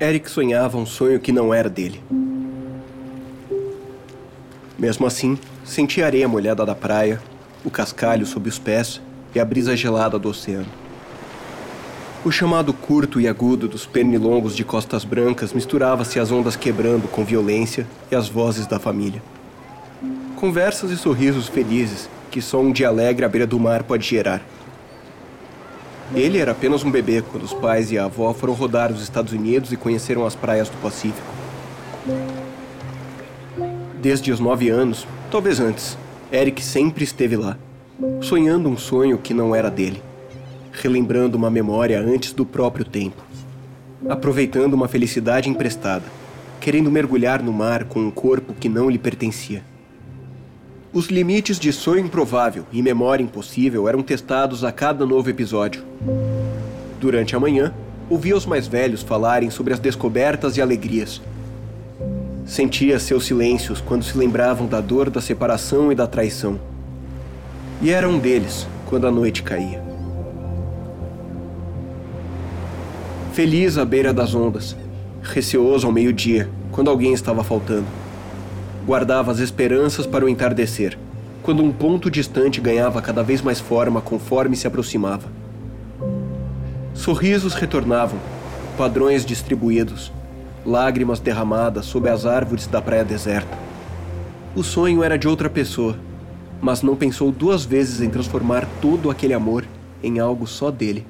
Eric sonhava um sonho que não era dele. Mesmo assim, sentia a areia molhada da praia, o cascalho sob os pés e a brisa gelada do oceano. O chamado curto e agudo dos pernilongos de costas brancas misturava-se às ondas quebrando com violência e as vozes da família. Conversas e sorrisos felizes que só um dia alegre à beira do mar pode gerar. Ele era apenas um bebê quando os pais e a avó foram rodar os Estados Unidos e conheceram as praias do Pacífico. Desde os nove anos, talvez antes, Eric sempre esteve lá, sonhando um sonho que não era dele, relembrando uma memória antes do próprio tempo, aproveitando uma felicidade emprestada, querendo mergulhar no mar com um corpo que não lhe pertencia. Os limites de sonho improvável e memória impossível eram testados a cada novo episódio. Durante a manhã, ouvia os mais velhos falarem sobre as descobertas e alegrias. Sentia seus silêncios quando se lembravam da dor da separação e da traição. E era um deles quando a noite caía. Feliz à beira das ondas, receoso ao meio-dia, quando alguém estava faltando guardava as esperanças para o entardecer, quando um ponto distante ganhava cada vez mais forma conforme se aproximava. Sorrisos retornavam, padrões distribuídos, lágrimas derramadas sob as árvores da praia deserta. O sonho era de outra pessoa, mas não pensou duas vezes em transformar todo aquele amor em algo só dele.